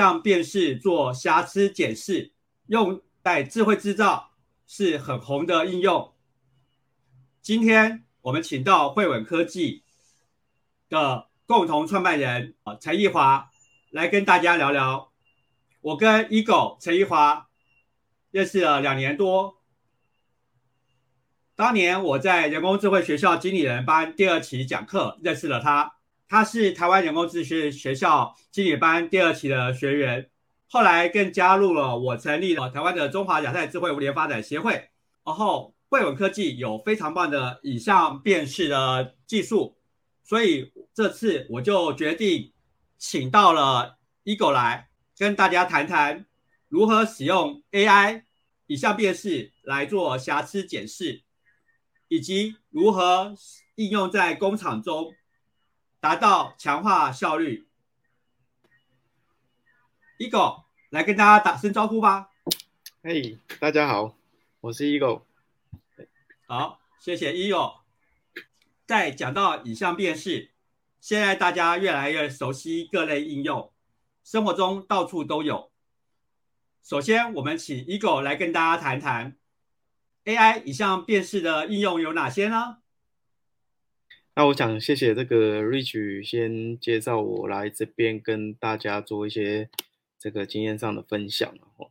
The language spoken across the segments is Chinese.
像辨识做瑕疵检视，用在智慧制造是很红的应用。今天我们请到汇稳科技的共同创办人陈义华来跟大家聊聊。我跟 Ego 陈义华认识了两年多。当年我在人工智慧学校经理人班第二期讲课，认识了他。他是台湾人工智能学校经理班第二期的学员，后来更加入了我成立了台湾的中华亚太智慧物联发展协会。然后汇稳科技有非常棒的影像辨识的技术，所以这次我就决定请到了 Ego 来跟大家谈谈如何使用 AI 影像辨识来做瑕疵检视。以及如何应用在工厂中，达到强化效率。Ego 来跟大家打声招呼吧。嘿，大家好，我是 Ego。好，谢谢 Ego。在讲到影像辨识，现在大家越来越熟悉各类应用，生活中到处都有。首先，我们请 Ego 来跟大家谈谈。AI 影像辨识的应用有哪些呢？那我想谢谢这个 Rich 先介绍我来这边跟大家做一些这个经验上的分享哦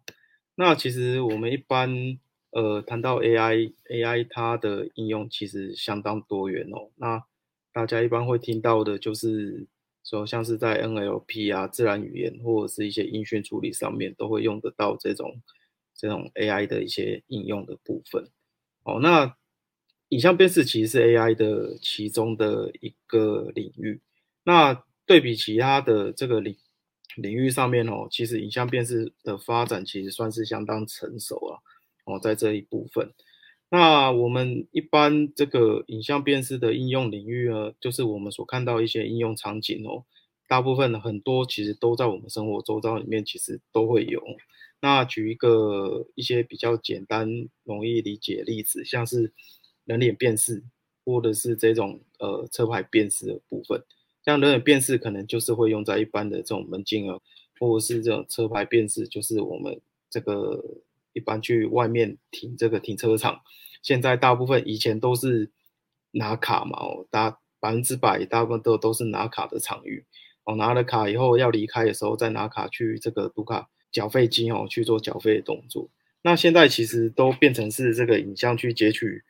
那其实我们一般呃谈到 AI，AI 它的应用其实相当多元哦。那大家一般会听到的就是说像是在 NLP 啊、自然语言或者是一些音讯处理上面都会用得到这种。这种 AI 的一些应用的部分，哦，那影像辨识其实是 AI 的其中的一个领域。那对比其他的这个领领域上面哦，其实影像辨识的发展其实算是相当成熟了哦，在这一部分。那我们一般这个影像辨识的应用领域呢，就是我们所看到一些应用场景哦，大部分很多其实都在我们生活周遭里面，其实都会有。那举一个一些比较简单、容易理解例子，像是人脸辨识，或者是这种呃车牌辨识的部分。像人脸辨识，可能就是会用在一般的这种门禁啊，或者是这种车牌辨识，就是我们这个一般去外面停这个停车场，现在大部分以前都是拿卡嘛，哦，大百分之百大部分都都是拿卡的场域，哦，拿了卡以后要离开的时候再拿卡去这个读卡。缴费机哦去做缴费的动作，那现在其实都变成是这个影像去截取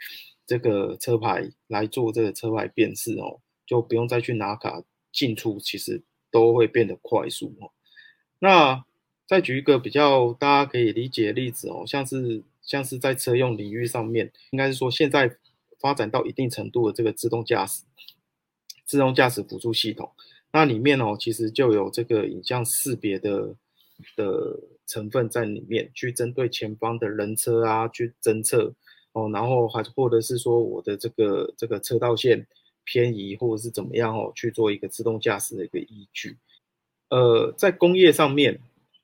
这个车牌来做这个车牌辨识哦，就不用再去拿卡进出，其实都会变得快速哦。那再举一个比较大家可以理解的例子哦，像是像是在车用领域上面，应该是说现在发展到一定程度的这个自动驾驶、自动驾驶辅助系统，那里面哦其实就有这个影像识别的。的成分在里面，去针对前方的人车啊，去侦测哦，然后还或者是说我的这个这个车道线偏移或者是怎么样哦，去做一个自动驾驶的一个依据。呃，在工业上面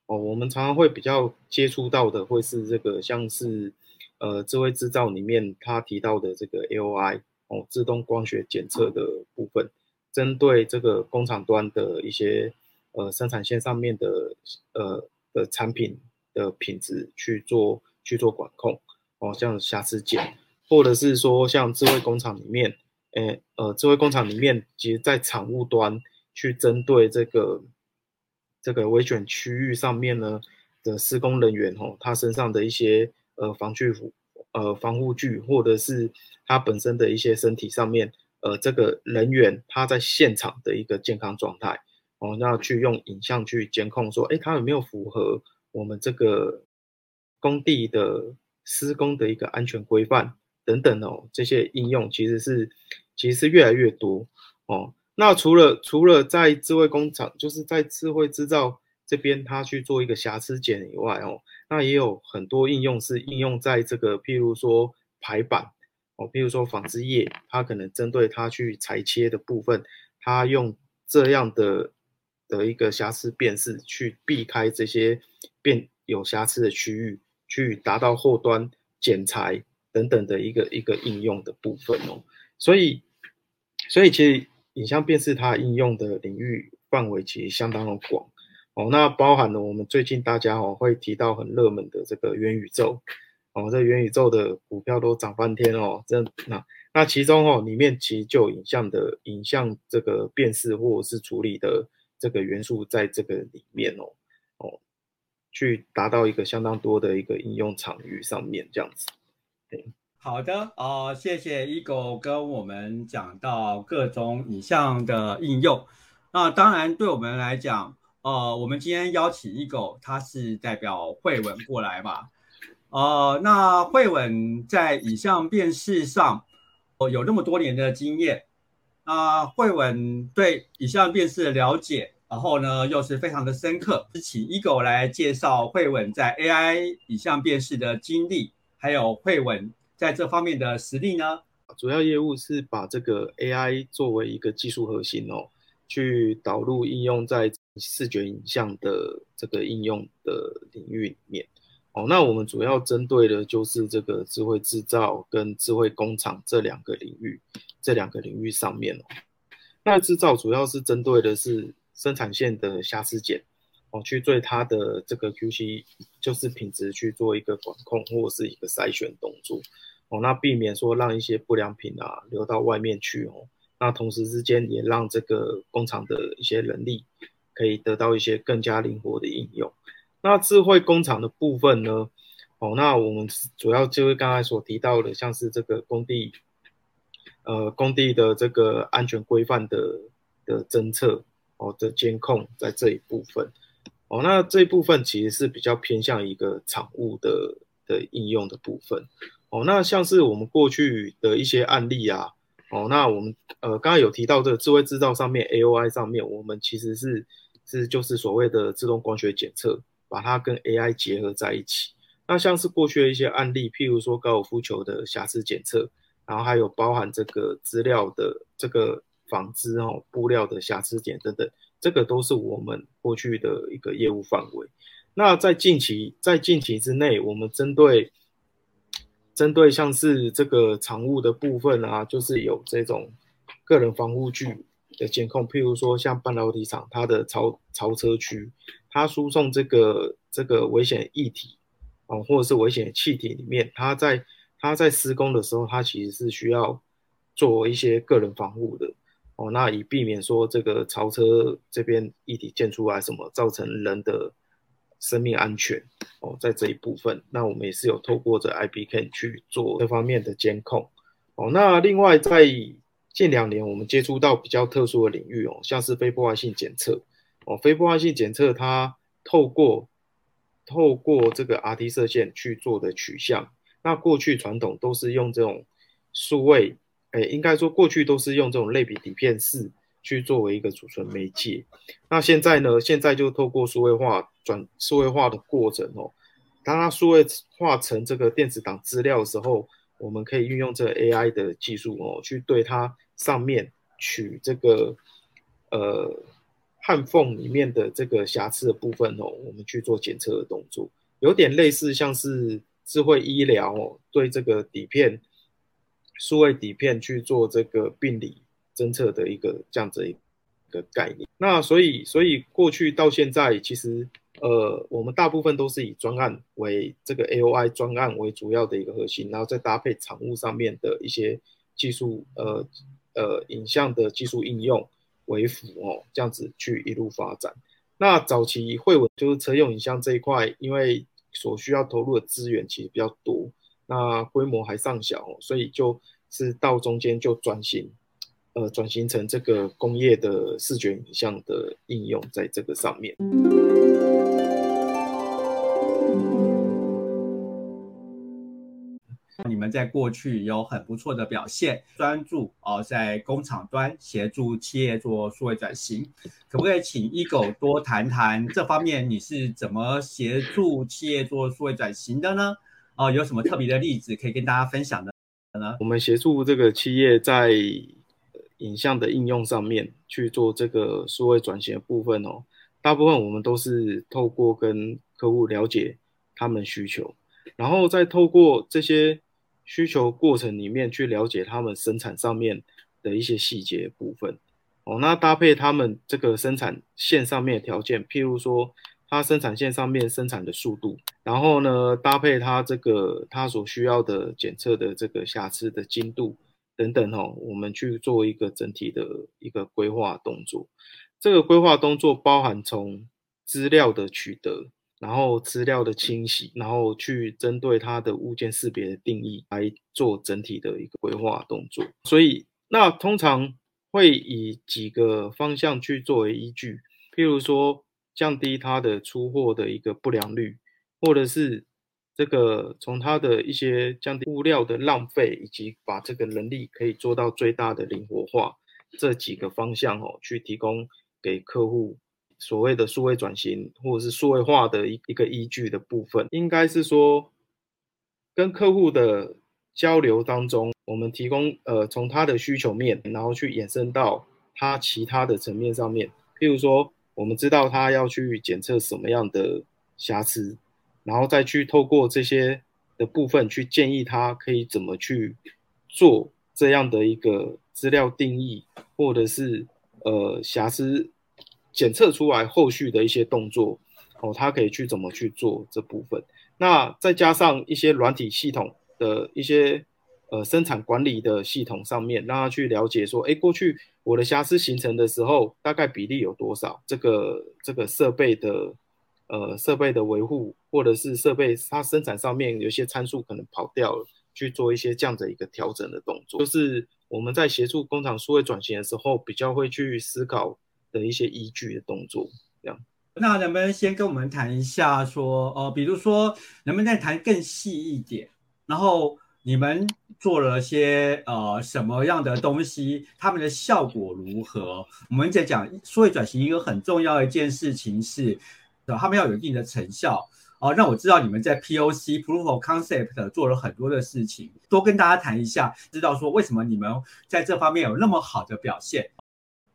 哦，我们常常会比较接触到的会是这个像是呃智慧制造里面他提到的这个 AOI 哦，自动光学检测的部分，针对这个工厂端的一些。呃，生产线上面的呃的产品的品质去做去做管控哦，像瑕疵检，或者是说像智慧工厂里面，诶呃，智慧工厂里面，其实在产物端去针对这个这个维选区域上面呢的施工人员哦，他身上的一些呃防具服呃防护具，或者是他本身的一些身体上面呃这个人员他在现场的一个健康状态。哦，那去用影像去监控，说，哎，他有没有符合我们这个工地的施工的一个安全规范等等哦，这些应用其实是其实是越来越多哦。那除了除了在智慧工厂，就是在智慧制造这边，它去做一个瑕疵检以外哦，那也有很多应用是应用在这个，譬如说排版哦，譬如说纺织业，它可能针对它去裁切的部分，它用这样的。的一个瑕疵辨识，去避开这些变有瑕疵的区域，去达到后端剪裁等等的一个一个应用的部分哦。所以，所以其实影像辨识它应用的领域范围其实相当的广哦，那包含了我们最近大家哦会提到很热门的这个元宇宙，哦，这元宇宙的股票都涨翻天哦，这那那其中哦里面其实就影像的影像这个辨识或者是处理的这个元素在这个里面哦哦，去达到一个相当多的一个应用场域上面这样子。对好的，哦，谢谢 Ego 跟我们讲到各种影像的应用。那当然，对我们来讲，呃，我们今天邀请 Ego，他是代表慧文过来嘛。呃，那慧文在影像辨识上，哦，有那么多年的经验。那慧文对影像辨识的了解，然后呢，又是非常的深刻。是请 Ego 来介绍慧文在 AI 影像辨识的经历，还有慧文。在这方面的实力呢？主要业务是把这个 AI 作为一个技术核心哦，去导入应用在视觉影像的这个应用的领域里面哦。那我们主要针对的就是这个智慧制造跟智慧工厂这两个领域，这两个领域上面哦。那制造主要是针对的是生产线的瑕疵检哦，去对它的这个 QC 就是品质去做一个管控或是一个筛选动作。哦，那避免说让一些不良品啊流到外面去哦，那同时之间也让这个工厂的一些人力可以得到一些更加灵活的应用。那智慧工厂的部分呢？哦，那我们主要就是刚才所提到的，像是这个工地，呃，工地的这个安全规范的的侦测哦的监控在这一部分。哦，那这一部分其实是比较偏向一个厂务的的应用的部分。哦，那像是我们过去的一些案例啊，哦，那我们呃刚刚有提到这个智慧制造上面 A O I 上面，我们其实是是就是所谓的自动光学检测，把它跟 A I 结合在一起。那像是过去的一些案例，譬如说高尔夫球的瑕疵检测，然后还有包含这个资料的这个纺织哦布料的瑕疵点等等，这个都是我们过去的一个业务范围。那在近期在近期之内，我们针对针对像是这个常务的部分啊，就是有这种个人防护具的监控，譬如说像半导体厂，它的超超车区，它输送这个这个危险液体啊，或者是危险气体里面，它在它在施工的时候，它其实是需要做一些个人防护的哦，那以避免说这个超车这边液体溅出来什么，造成人的。生命安全哦，在这一部分，那我们也是有透过这 IPK 去做这方面的监控哦。那另外，在近两年，我们接触到比较特殊的领域哦，像是非破坏性检测哦。非破坏性检测，它透过透过这个 RT 射线去做的取向。那过去传统都是用这种数位，哎，应该说过去都是用这种类比底片式。去作为一个储存媒介，那现在呢？现在就透过数位化转数位化的过程哦，当它数位化成这个电子档资料的时候，我们可以运用这个 AI 的技术哦，去对它上面取这个呃焊缝里面的这个瑕疵的部分哦，我们去做检测的动作，有点类似像是智慧医疗哦，对这个底片数位底片去做这个病理。侦测的一个这样子一个概念，那所以所以过去到现在，其实呃我们大部分都是以专案为这个 A O I 专案为主要的一个核心，然后再搭配产物上面的一些技术呃呃影像的技术应用为辅哦，这样子去一路发展。那早期会文就是车用影像这一块，因为所需要投入的资源其实比较多，那规模还尚小，所以就是到中间就转型。呃，转型成这个工业的视觉影像的应用，在这个上面。你们在过去有很不错的表现，专注哦，在工厂端协助企业做数位转型，可不可以请一狗多谈谈这方面你是怎么协助企业做数位转型的呢？哦，有什么特别的例子可以跟大家分享的呢？我们协助这个企业在影像的应用上面去做这个数位转型的部分哦，大部分我们都是透过跟客户了解他们需求，然后再透过这些需求过程里面去了解他们生产上面的一些细节部分哦，那搭配他们这个生产线上面的条件，譬如说它生产线上面生产的速度，然后呢搭配它这个它所需要的检测的这个瑕疵的精度等等哦，我们去做一个整体的一个规划动作。这个规划动作包含从资料的取得，然后资料的清洗，然后去针对它的物件识别的定义来做整体的一个规划动作。所以那通常。会以几个方向去作为依据，譬如说降低它的出货的一个不良率，或者是这个从它的一些降低物料的浪费，以及把这个能力可以做到最大的灵活化这几个方向哦，去提供给客户所谓的数位转型或者是数位化的一一个依据的部分，应该是说跟客户的交流当中。我们提供呃，从他的需求面，然后去延伸到他其他的层面上面。譬如说，我们知道他要去检测什么样的瑕疵，然后再去透过这些的部分去建议他可以怎么去做这样的一个资料定义，或者是呃瑕疵检测出来后续的一些动作哦，他可以去怎么去做这部分。那再加上一些软体系统的一些。呃，生产管理的系统上面，让他去了解说，哎，过去我的瑕疵形成的时候，大概比例有多少？这个这个设备的呃设备的维护，或者是设备它生产上面有些参数可能跑掉了，去做一些这样的一个调整的动作，就是我们在协助工厂数位转型的时候，比较会去思考的一些依据的动作。这样，那能不能先跟我们谈一下，说，呃，比如说，能不能再谈更细一点，然后？你们做了些呃什么样的东西？他们的效果如何？我们在讲数位转型一个很重要的一件事情是，他们要有一定的成效哦。让我知道你们在 POC Proof of Concept 做了很多的事情，多跟大家谈一下，知道说为什么你们在这方面有那么好的表现。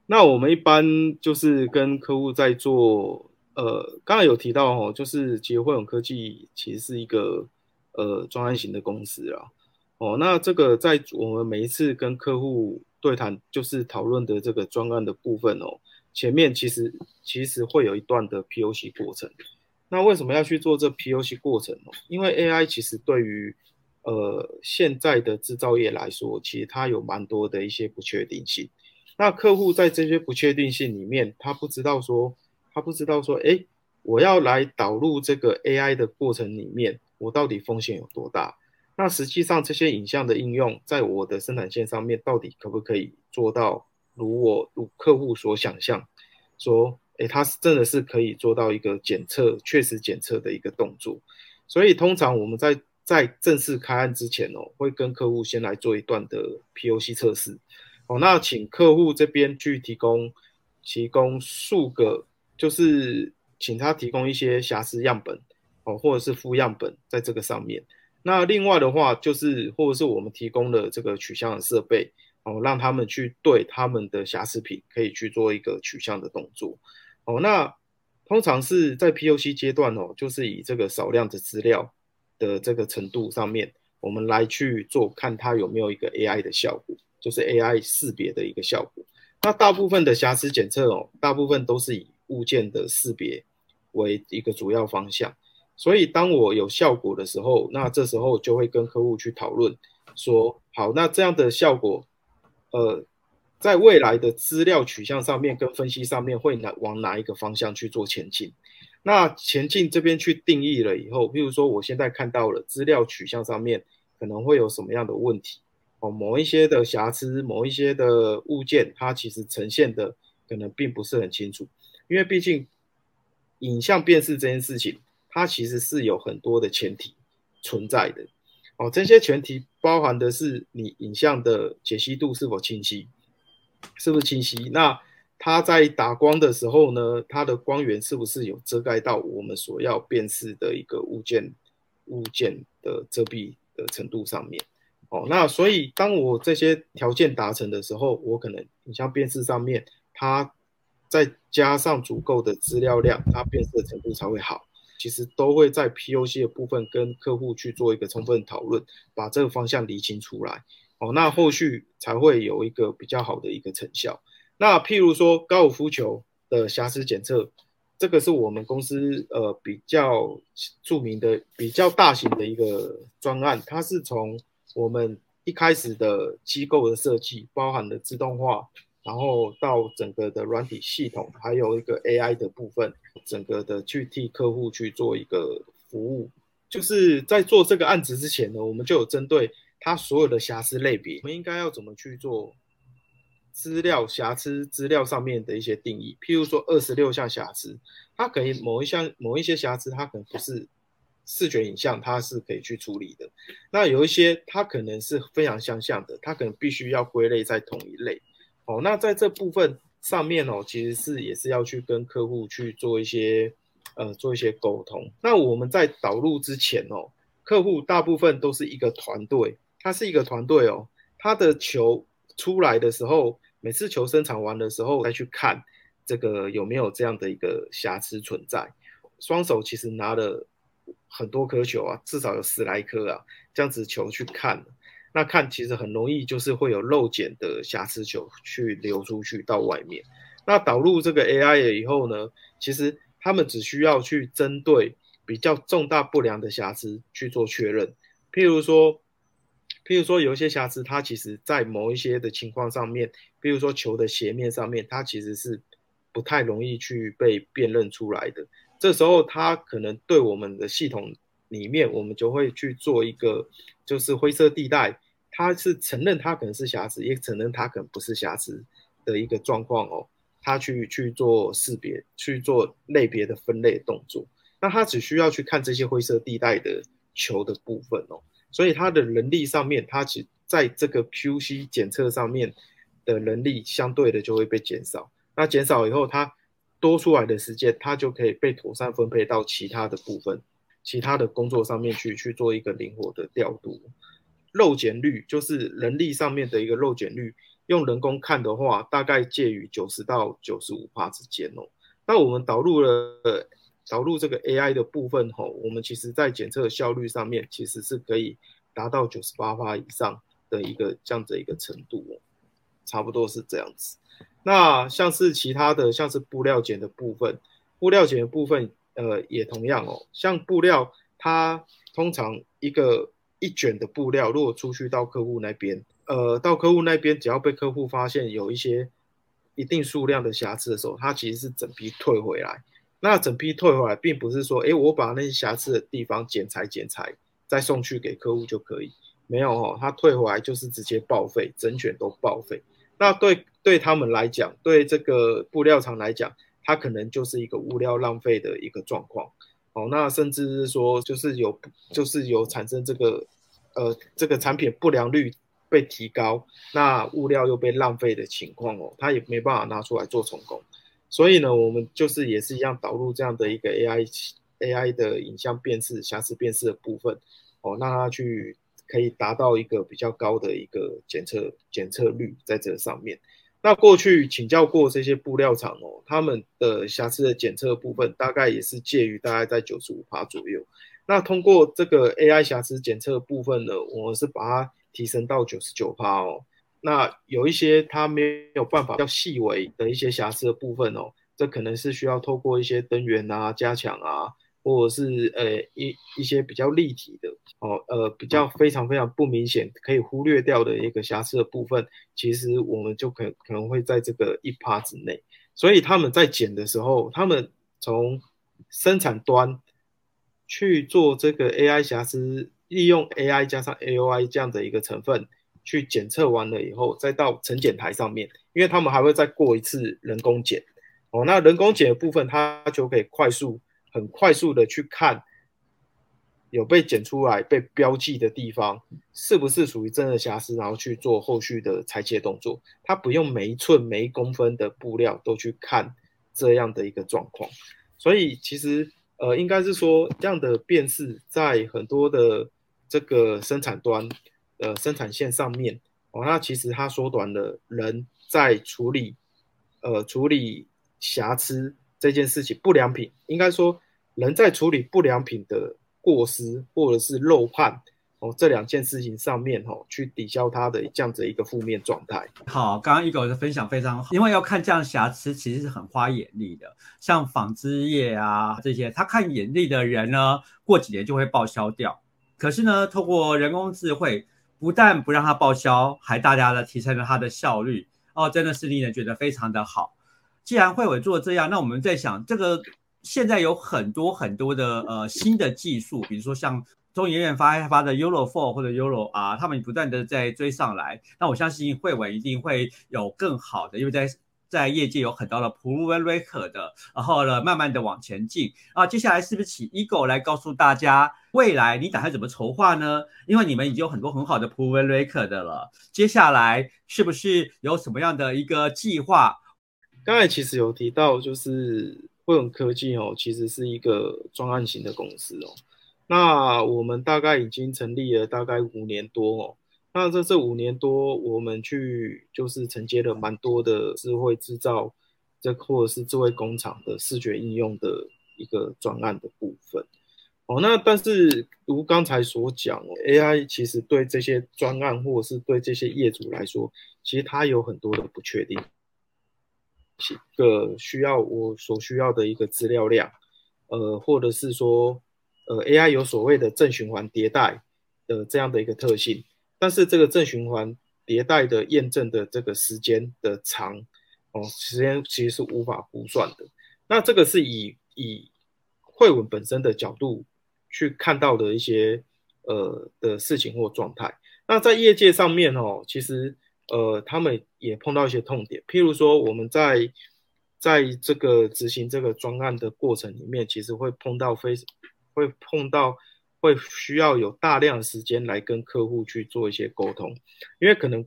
那我们一般就是跟客户在做，呃，刚才有提到哦，就是其实汇永科技其实是一个呃专案型的公司啊。哦，那这个在我们每一次跟客户对谈，就是讨论的这个专案的部分哦，前面其实其实会有一段的 POC 过程。那为什么要去做这 POC 过程呢？因为 AI 其实对于呃现在的制造业来说，其实它有蛮多的一些不确定性。那客户在这些不确定性里面，他不知道说，他不知道说，哎，我要来导入这个 AI 的过程里面，我到底风险有多大？那实际上这些影像的应用，在我的生产线上面，到底可不可以做到如我如客户所想象，说，诶，它是真的是可以做到一个检测，确实检测的一个动作。所以通常我们在在正式开案之前哦，会跟客户先来做一段的 POC 测试。哦，那请客户这边去提供提供数个，就是请他提供一些瑕疵样本，哦，或者是负样本，在这个上面。那另外的话，就是或者是我们提供的这个取向的设备哦，让他们去对他们的瑕疵品可以去做一个取向的动作哦。那通常是在 POC 阶段哦，就是以这个少量的资料的这个程度上面，我们来去做看它有没有一个 AI 的效果，就是 AI 识别的一个效果。那大部分的瑕疵检测哦，大部分都是以物件的识别为一个主要方向。所以，当我有效果的时候，那这时候就会跟客户去讨论，说好，那这样的效果，呃，在未来的资料取向上面跟分析上面会哪往哪一个方向去做前进？那前进这边去定义了以后，譬如说我现在看到了资料取向上面可能会有什么样的问题？哦，某一些的瑕疵，某一些的物件，它其实呈现的可能并不是很清楚，因为毕竟影像辨识这件事情。它其实是有很多的前提存在的哦，这些前提包含的是你影像的解析度是否清晰，是不是清晰？那它在打光的时候呢，它的光源是不是有遮盖到我们所要辨识的一个物件物件的遮蔽的程度上面？哦，那所以当我这些条件达成的时候，我可能影像辨识上面，它再加上足够的资料量，它辨识的程度才会好。其实都会在 POC 的部分跟客户去做一个充分讨论，把这个方向理清出来，哦，那后续才会有一个比较好的一个成效。那譬如说高尔夫球的瑕疵检测，这个是我们公司呃比较著名的、比较大型的一个专案，它是从我们一开始的机构的设计，包含了自动化，然后到整个的软体系统，还有一个 AI 的部分，整个的去替客户去做一个服务。就是在做这个案子之前呢，我们就有针对它所有的瑕疵类别，我们应该要怎么去做？资料瑕疵资料上面的一些定义，譬如说二十六项瑕疵，它可以某一项某一些瑕疵，它可能不是视觉影像，它是可以去处理的。那有一些它可能是非常相像的，它可能必须要归类在同一类。哦，那在这部分上面哦，其实是也是要去跟客户去做一些呃做一些沟通。那我们在导入之前哦，客户大部分都是一个团队，它是一个团队哦，他的球出来的时候。每次球生产完的时候，再去看这个有没有这样的一个瑕疵存在。双手其实拿了很多颗球啊，至少有十来颗啊，这样子球去看，那看其实很容易就是会有漏检的瑕疵球去流出去到外面。那导入这个 AI 了以后呢，其实他们只需要去针对比较重大不良的瑕疵去做确认，譬如说。譬如说有一些瑕疵，它其实在某一些的情况上面，比如说球的斜面上面，它其实是不太容易去被辨认出来的。这时候它可能对我们的系统里面，我们就会去做一个就是灰色地带，它是承认它可能是瑕疵，也承认它可能不是瑕疵的一个状况哦。它去去做识别，去做类别的分类动作，那它只需要去看这些灰色地带的球的部分哦。所以它的能力上面，它只在这个 QC 检测上面的能力相对的就会被减少。那减少以后，它多出来的时间，它就可以被妥善分配到其他的部分、其他的工作上面去去做一个灵活的调度。漏检率就是能力上面的一个漏检率，用人工看的话，大概介于九十到九十五帕之间哦。那我们导入了。导入这个 AI 的部分吼，我们其实在检测效率上面其实是可以达到九十八以上的一个这样的一个程度哦，差不多是这样子。那像是其他的，像是布料检的部分，布料检的部分，呃，也同样哦。像布料，它通常一个一卷的布料，如果出去到客户那边，呃，到客户那边，只要被客户发现有一些一定数量的瑕疵的时候，它其实是整批退回来。那整批退回来，并不是说，哎，我把那些瑕疵的地方剪裁剪裁，再送去给客户就可以，没有哦，他退回来就是直接报废，整卷都报废。那对对他们来讲，对这个布料厂来讲，它可能就是一个物料浪费的一个状况，哦，那甚至是说，就是有就是有产生这个，呃，这个产品不良率被提高，那物料又被浪费的情况哦，它也没办法拿出来做重工。所以呢，我们就是也是一样导入这样的一个 AI AI 的影像辨识、瑕疵辨识的部分，哦，让它去可以达到一个比较高的一个检测检测率在这上面。那过去请教过这些布料厂哦，他们的瑕疵的检测部分大概也是介于大概在九十五帕左右。那通过这个 AI 瑕疵检测部分呢，我们是把它提升到九十九帕哦。那有一些它没有办法较细微的一些瑕疵的部分哦，这可能是需要透过一些灯源啊加强啊，或者是呃一一些比较立体的哦，呃比较非常非常不明显可以忽略掉的一个瑕疵的部分，其实我们就可可能会在这个一趴之内。所以他们在剪的时候，他们从生产端去做这个 AI 瑕疵，利用 AI 加上 AOI 这样的一个成分。去检测完了以后，再到成检台上面，因为他们还会再过一次人工检哦。那人工检的部分，它就可以快速、很快速的去看有被检出来、被标记的地方是不是属于真的瑕疵，然后去做后续的裁切动作。它不用每一寸、每一公分的布料都去看这样的一个状况，所以其实呃，应该是说这样的辨识在很多的这个生产端。呃，生产线上面哦，那其实它缩短了人在处理呃处理瑕疵这件事情，不良品应该说人在处理不良品的过失或者是漏判哦这两件事情上面哦去抵消它的这样子一个负面状态。好，刚刚一狗的分享非常好，因为要看这样瑕疵其实是很花眼力的，像纺织业啊这些，他看眼力的人呢，过几年就会报销掉。可是呢，透过人工智慧，不但不让它报销，还大大的提升了它的效率。哦，真的是令人觉得非常的好。既然慧伟做这样，那我们在想，这个现在有很多很多的呃新的技术，比如说像中研院发发的 Euro Four 或者 Euro R，他们不断的在追上来。那我相信慧伟一定会有更好的，因为在在业界有很多的 proven record 的，然后呢，慢慢的往前进啊。接下来是不是请 Ego 来告诉大家，未来你打算怎么筹划呢？因为你们已经有很多很好的 proven record 的了，接下来是不是有什么样的一个计划？刚才其实有提到，就是汇文科技哦，其实是一个专案型的公司哦。那我们大概已经成立了大概五年多哦。那在这五年多，我们去就是承接了蛮多的智慧制造，这或者是智慧工厂的视觉应用的一个专案的部分。哦，那但是如刚才所讲，AI 其实对这些专案或者是对这些业主来说，其实它有很多的不确定，一个需要我所需要的一个资料量，呃，或者是说，呃，AI 有所谓的正循环迭代的这样的一个特性。但是这个正循环迭代的验证的这个时间的长哦，时间其实是无法估算的。那这个是以以汇文本身的角度去看到的一些呃的事情或状态。那在业界上面哦，其实呃他们也碰到一些痛点，譬如说我们在在这个执行这个专案的过程里面，其实会碰到非会碰到。会需要有大量时间来跟客户去做一些沟通，因为可能，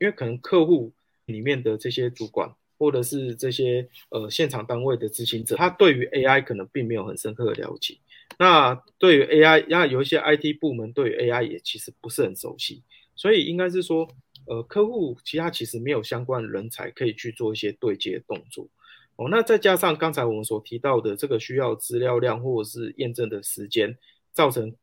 因为可能客户里面的这些主管或者是这些呃现场单位的执行者，他对于 AI 可能并没有很深刻的了解。那对于 AI，那有一些 IT 部门对于 AI 也其实不是很熟悉，所以应该是说，呃，客户其他其实没有相关人才可以去做一些对接动作。哦，那再加上刚才我们所提到的这个需要资料量或者是验证的时间。造成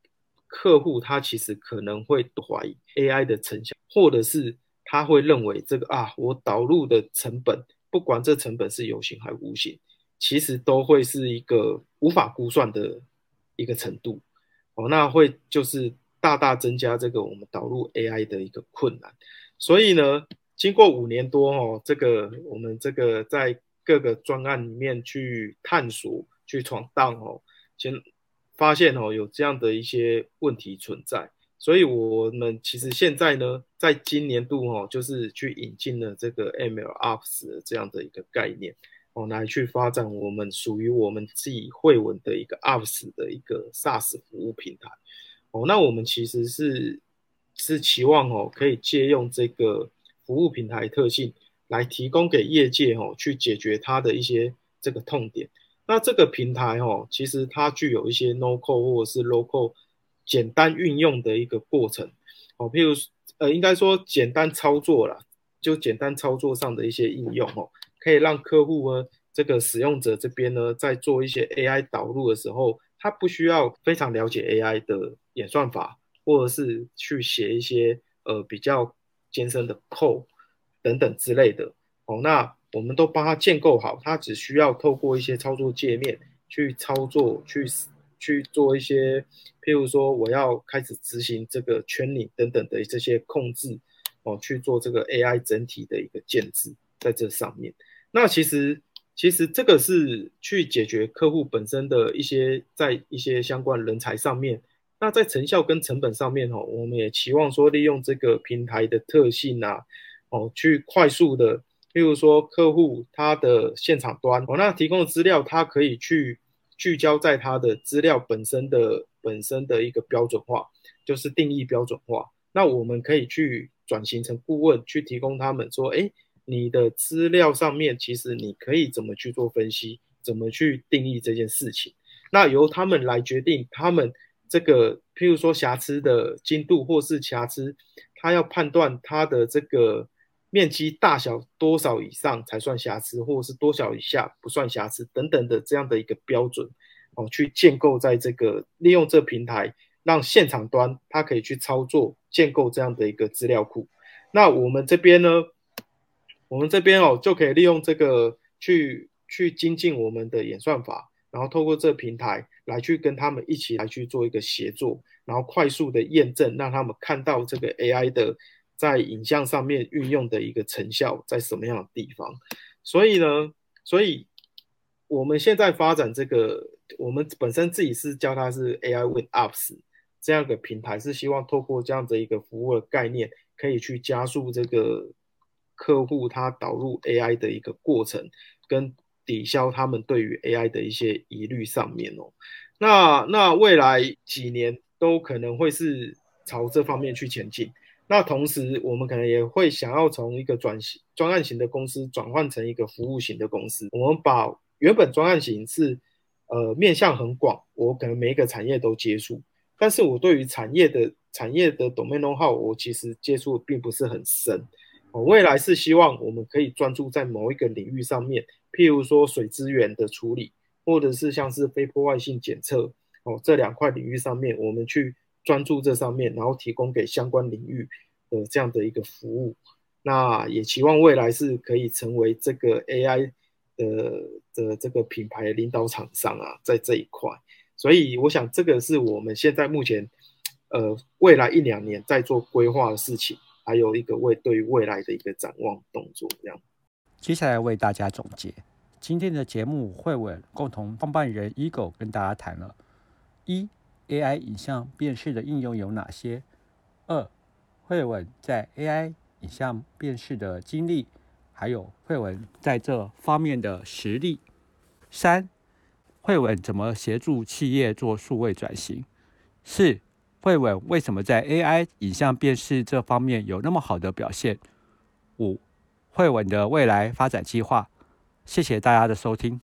客户他其实可能会怀疑 AI 的成效，或者是他会认为这个啊，我导入的成本，不管这成本是有形还是无形，其实都会是一个无法估算的一个程度哦，那会就是大大增加这个我们导入 AI 的一个困难。所以呢，经过五年多哦，这个我们这个在各个专案里面去探索、去闯荡哦，先。发现哦有这样的一些问题存在，所以我们其实现在呢，在今年度哦，就是去引进了这个 MLOps 的这样的一个概念哦，来去发展我们属于我们自己汇文的一个 Ops 的一个 SaaS 服务平台哦。那我们其实是是期望哦，可以借用这个服务平台特性来提供给业界哦，去解决它的一些这个痛点。那这个平台哦，其实它具有一些 no code 或者是 local 简单运用的一个过程哦，譬如呃，应该说简单操作啦，就简单操作上的一些应用哦，可以让客户呢，这个使用者这边呢，在做一些 AI 导入的时候，他不需要非常了解 AI 的演算法，或者是去写一些呃比较艰深的 code 等等之类的哦，那。我们都帮他建构好，他只需要透过一些操作界面去操作，去去做一些，譬如说我要开始执行这个圈领等等的这些控制，哦，去做这个 AI 整体的一个建制在这上面。那其实其实这个是去解决客户本身的一些在一些相关人才上面，那在成效跟成本上面哦，我们也期望说利用这个平台的特性啊，哦，去快速的。例如说，客户他的现场端哦，那提供的资料，他可以去聚焦在他的资料本身的本身的一个标准化，就是定义标准化。那我们可以去转型成顾问，去提供他们说，哎，你的资料上面其实你可以怎么去做分析，怎么去定义这件事情。那由他们来决定，他们这个譬如说瑕疵的精度，或是瑕疵，他要判断他的这个。面积大小多少以上才算瑕疵，或者是多少以下不算瑕疵等等的这样的一个标准哦，去建构在这个利用这平台让现场端它可以去操作建构这样的一个资料库。那我们这边呢，我们这边哦就可以利用这个去去精进我们的演算法，然后透过这平台来去跟他们一起来去做一个协作，然后快速的验证，让他们看到这个 AI 的在影像上面运用的一个成效在什么样的地方。所以呢，所以我们现在发展这个，我们本身自己是叫它是 AI with Apps 这样的平台，是希望透过这样的一个服务的概念，可以去加速这个客户他导入 AI 的一个过程，跟抵消他们对于 AI 的一些疑虑上面哦。那那未来几年都可能会是朝这方面去前进。那同时，我们可能也会想要从一个转型专案型的公司转换成一个服务型的公司。我们把原本专案型是呃面向很广，我可能每一个产业都接触，但是我对于产业的产业的 DOMAIN 呢，好我其实接触并不是很深。我未来是希望我们可以专注在某一个领域上面，譬如说水资源的处理，或者是像是非破坏性检测哦这两块领域上面，我们去。专注这上面，然后提供给相关领域的这样的一个服务，那也期望未来是可以成为这个 AI 的的这个品牌领导厂商啊，在这一块。所以我想这个是我们现在目前呃未来一两年在做规划的事情，还有一个未对于未来的一个展望动作。这样，接下来为大家总结今天的节目，会稳共同创办人 Ego 跟大家谈了一。AI 影像辨识的应用有哪些？二，慧文在 AI 影像辨识的经历，还有慧文在这方面的实力。三，慧文怎么协助企业做数位转型？四，慧文为什么在 AI 影像辨识这方面有那么好的表现？汇稳的未来发展计划。谢谢大家的收听。